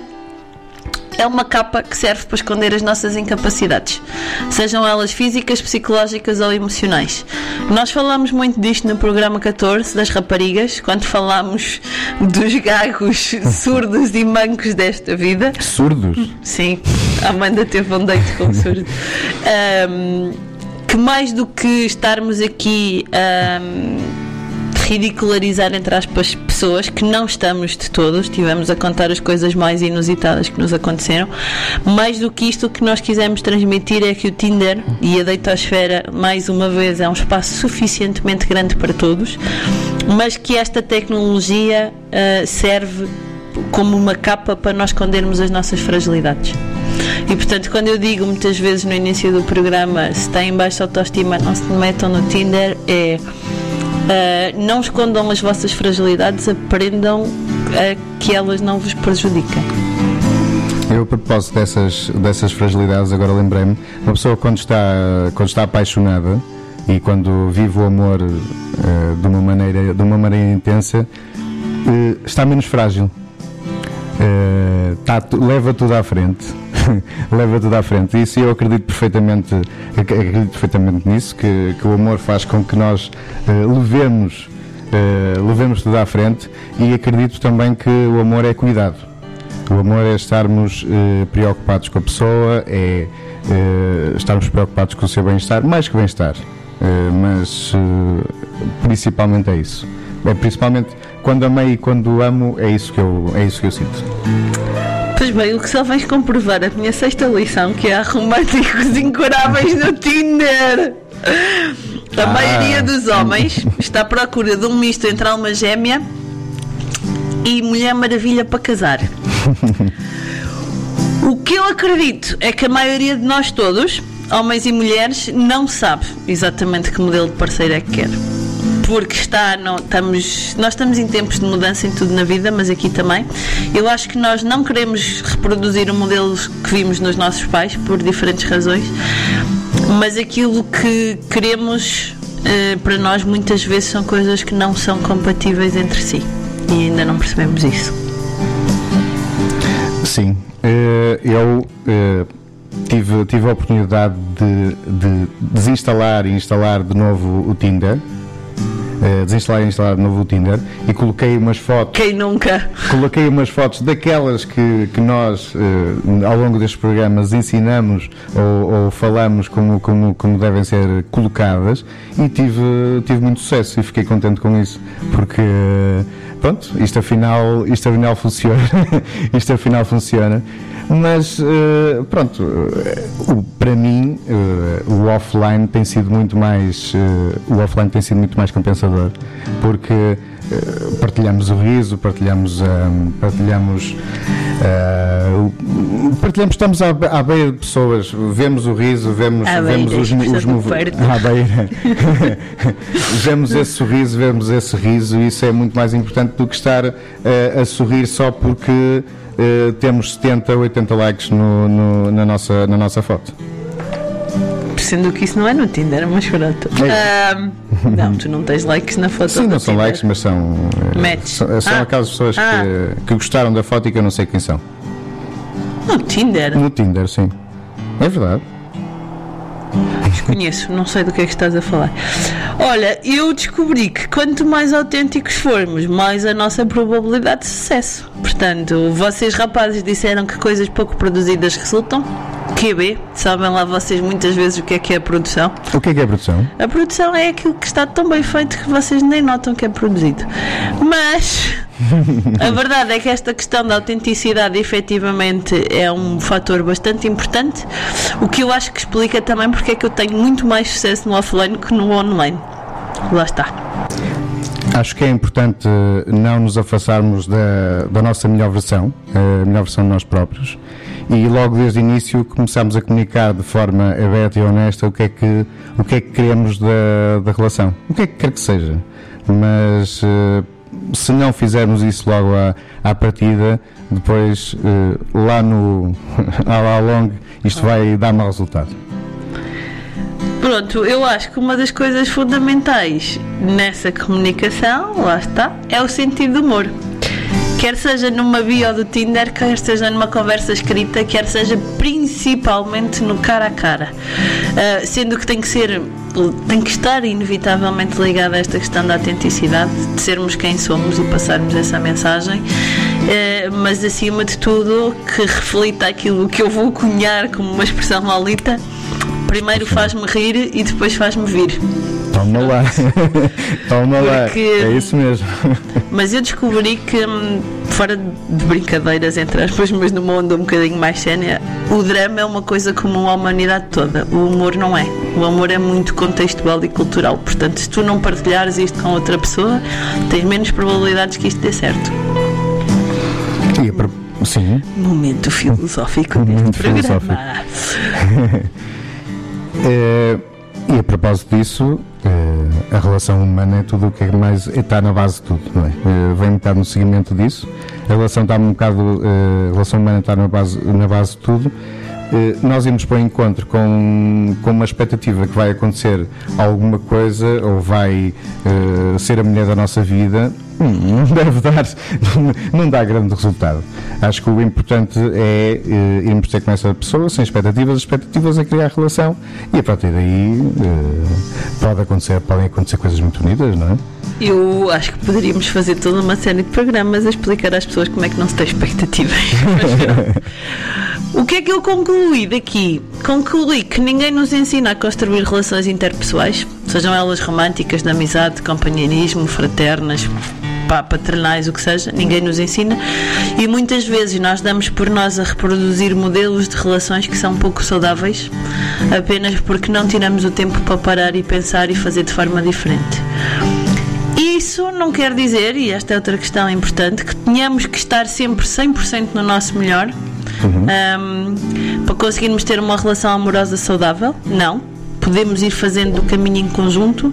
é uma capa que serve para esconder as nossas incapacidades, sejam elas físicas, psicológicas ou emocionais. Nós falamos muito disto no programa 14 das raparigas, quando falamos dos gagos surdos e mancos desta vida. Surdos? Sim, a Amanda teve um date com surdo. Ahm, que mais do que estarmos aqui ahm, ridicularizar entre aspas pessoas que não estamos de todos, tivemos a contar as coisas mais inusitadas que nos aconteceram. Mais do que isto, o que nós quisemos transmitir é que o Tinder e a Deitosfera, mais uma vez, é um espaço suficientemente grande para todos, mas que esta tecnologia ah, serve como uma capa para nós escondermos as nossas fragilidades. E portanto, quando eu digo muitas vezes no início do programa se têm baixa autoestima, não se metam no Tinder, é ah, não escondam as vossas fragilidades, aprendam a que elas não vos prejudiquem. Eu, a propósito dessas, dessas fragilidades, agora lembrei-me, uma pessoa quando está, quando está apaixonada e quando vive o amor eh, de, uma maneira, de uma maneira intensa, eh, está menos frágil. Tu- leva tudo à frente. leva tudo à frente. Isso eu acredito perfeitamente, ac- acredito perfeitamente nisso, que, que o amor faz com que nós eh, levemos, eh, levemos tudo à frente e acredito também que o amor é cuidado. O amor é estarmos eh, preocupados com a pessoa, é estarmos preocupados com o seu bem-estar, mais que bem-estar, mas principalmente é isso. É principalmente quando amei e quando amo, é isso que eu, é isso que eu sinto. Pois bem, o que só vens comprovar a minha sexta lição, que é há românticos incuráveis no Tinder. A Ah. maioria dos homens está à procura de um misto entre alma gêmea e Mulher Maravilha para casar. O que eu acredito é que a maioria de nós todos, homens e mulheres, não sabe exatamente que modelo de parceiro é que quer. Porque está, não, estamos, nós estamos em tempos de mudança em tudo na vida, mas aqui também. Eu acho que nós não queremos reproduzir o modelo que vimos nos nossos pais, por diferentes razões, mas aquilo que queremos eh, para nós muitas vezes são coisas que não são compatíveis entre si. E ainda não percebemos isso. Sim, eh, eu eh, tive, tive a oportunidade de, de desinstalar e instalar de novo o Tinder. Eh, desinstalar e instalar de novo o Tinder e coloquei umas fotos Quem nunca? Coloquei umas fotos daquelas que, que nós, eh, ao longo destes programas, ensinamos ou, ou falamos como, como, como devem ser colocadas e tive, tive muito sucesso e fiquei contente com isso, porque, pronto, isto afinal, isto afinal funciona, isto afinal funciona. Mas, eh, pronto, eh, para mim, eh, o offline tem sido muito mais, o offline tem sido muito mais compensador, porque partilhamos o riso, partilhamos, ahm, partilhamos, o- partilhamos, estamos à, à beira de pessoas, vemos o riso, vemos, À vemos beira, os, os movi- perto. à beira, vemos esse sorriso, vemos esse riso, e isso é muito mais importante do que estar eh, a sorrir só porque eh, temos 70, 80 likes no- no- na, nossa, na nossa foto. Sendo que isso não é no Tinder, mas pronto. É. não, tu não tens likes na foto. Sim, não são likes, mas são, Match. são, são Ah. aquelas pessoas Ah. que, que gostaram da foto e que eu não sei quem são. No Tinder? No Tinder, sim. É verdade. Desconheço, não sei do que é que estás a falar. Olha, eu descobri que quanto mais autênticos formos, mais a nossa probabilidade de sucesso. Portanto, vocês rapazes disseram que coisas pouco produzidas resultam. QB, sabem lá vocês muitas vezes o que é que é a produção. O que é que é produção? A produção é aquilo que está tão bem feito que vocês nem notam que é produzido. Mas a verdade é que esta questão da autenticidade efetivamente é um fator bastante importante, o que eu acho que explica também porque é que eu tenho muito mais sucesso no offline que no online. Lá está. Acho que é importante eh, não nos afastarmos da, da nossa melhor versão, a melhor versão de nós próprios, e logo desde o início começarmos a comunicar de forma aberta e honesta o que é que, o que, é que queremos da, da relação, o que é que quer que seja. Mas eh, se não fizermos isso logo à, à partida, depois eh, lá no ao longo isto vai dar mau resultado. Pronto, eu acho que uma das coisas fundamentais nessa comunicação, lá está, é o sentido de humor. Quer seja numa bio do Tinder, quer seja numa conversa escrita, quer seja principalmente no cara a cara. Ah, sendo que tem que ser, tem que estar inevitavelmente ligada a esta questão da autenticidade, de sermos quem somos e passarmos essa mensagem, Ah, mas acima de tudo que reflita aquilo que eu vou cunhar como uma expressão malita. Primeiro faz-me rir e depois faz-me vir. Toma lá, toma lá, é isso mesmo. Mas eu descobri que, hum, fora de brincadeiras, entre aspas, mas numa onda um bocadinho mais séria, o drama é uma coisa comum à humanidade toda. O humor não é. O amor é muito contextual e cultural. Portanto, se tu não partilhares isto com outra pessoa, tens menos probabilidades que isto dê certo. E a Sim, Momento filosófico Momento deste programa. filosófico. E a propósito disso, eh, a relação humana é tudo o que é mais está na base de tudo, não é? Eh, vem um bocado no seguimento disso. A relação está um bocado, eh, a relação humana está na base, na base de tudo. Eh, nós íamos para o encontro com, com uma expectativa que vai acontecer alguma coisa ou vai eh, ser a mulher da nossa vida. Hum, não deve dar, não dá grande resultado. Acho que o importante é eh, irmos ter com essa pessoa sem expectativas, as expectativas é criar relação e a partir daí eh, pode acontecer, podem acontecer coisas muito bonitas, não é? Eu acho que poderíamos fazer toda uma série de programas a explicar às pessoas como é que não se tem expectativas. O que é que eu concluí daqui? Concluí que ninguém nos ensina a construir relações interpessoais, sejam elas românticas, de amizade, de companheirismo, fraternas, pá, paternais, o que seja, ninguém nos ensina. E muitas vezes nós damos por nós a reproduzir modelos de relações que são pouco saudáveis, apenas porque não tiramos o tempo para parar e pensar e fazer de forma diferente. Isso não quer dizer, e esta é outra questão importante, que tenhamos que estar sempre 100% no nosso melhor ahm, para conseguirmos ter uma relação amorosa saudável. Não. Podemos ir fazendo o caminho em conjunto,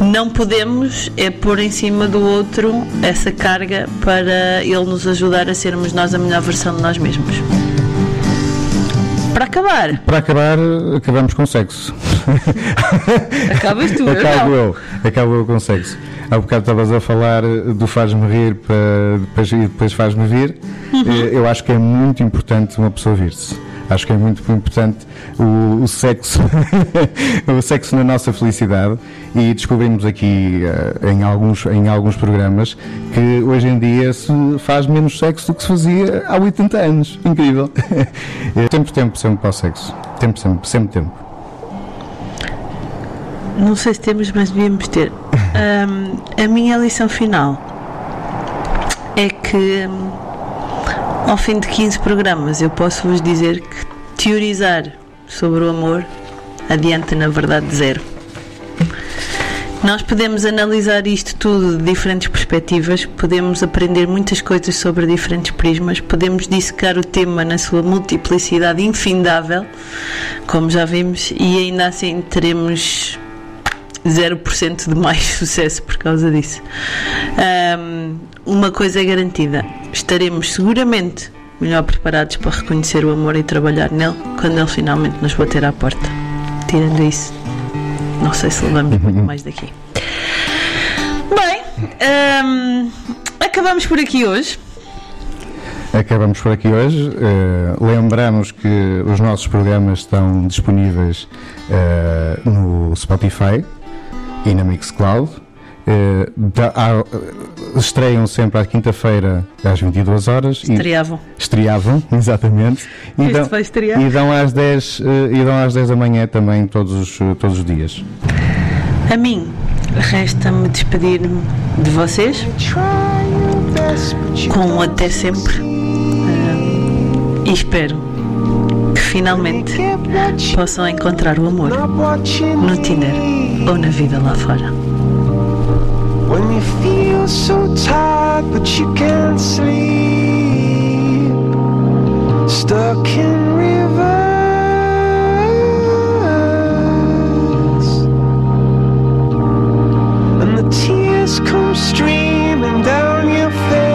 não podemos é pôr em cima do outro essa carga para ele nos ajudar a sermos nós a melhor versão de nós mesmos. Para acabar, Para acabar, acabamos com sexo. acabas tu, eu Acabo não. eu, acabo eu com sexo. Há bocado estavas a falar do faz-me rir para depois, e depois faz-me vir. Uhum. Eh, Eu acho que é muito importante uma pessoa vir-se. Acho que é muito importante o, o sexo, o sexo na nossa felicidade e descobrimos aqui eh, em, alguns, em alguns programas que hoje em dia se faz menos sexo do que se fazia há 80 anos. Incrível. Eh, Temos tempo sempre para o sexo. Temos sempre, sempre tempo. Não sei se temos, mas devíamos ter. Ahm, a minha lição final é que hum, ao fim de 15 programas eu posso vos dizer que teorizar sobre o amor adianta na verdade zero. Nós podemos analisar isto tudo de diferentes perspectivas, podemos aprender muitas coisas sobre diferentes prismas, podemos dissecar o tema na sua multiplicidade infindável, como já vimos, e ainda assim teremos 0% de mais sucesso por causa disso. Ahm, uma coisa é garantida: estaremos seguramente melhor preparados para reconhecer o amor e trabalhar nele quando ele finalmente nos bater à porta. Tirando isso, não sei se levamos muito mais daqui. Bem, ahm, acabamos por aqui hoje. Acabamos por aqui hoje. Eh, lembramos que os nossos programas estão disponíveis eh, no Spotify e na Mixcloud. Eh, da- há- estreiam sempre à quinta-feira às 22 horas. e- Estreavam. Estreavam, exatamente. E dão, e dão às 10, eh, e dão às 10 da manhã também todos os, eh, todos os dias. A mim, resta-me despedir-me de vocês com um até sempre. E espero finalmente possam encontrar o amor no Tinder ou na vida lá fora. When you feel so tired but you can't sleep, stuck in and the tears come streaming down your face.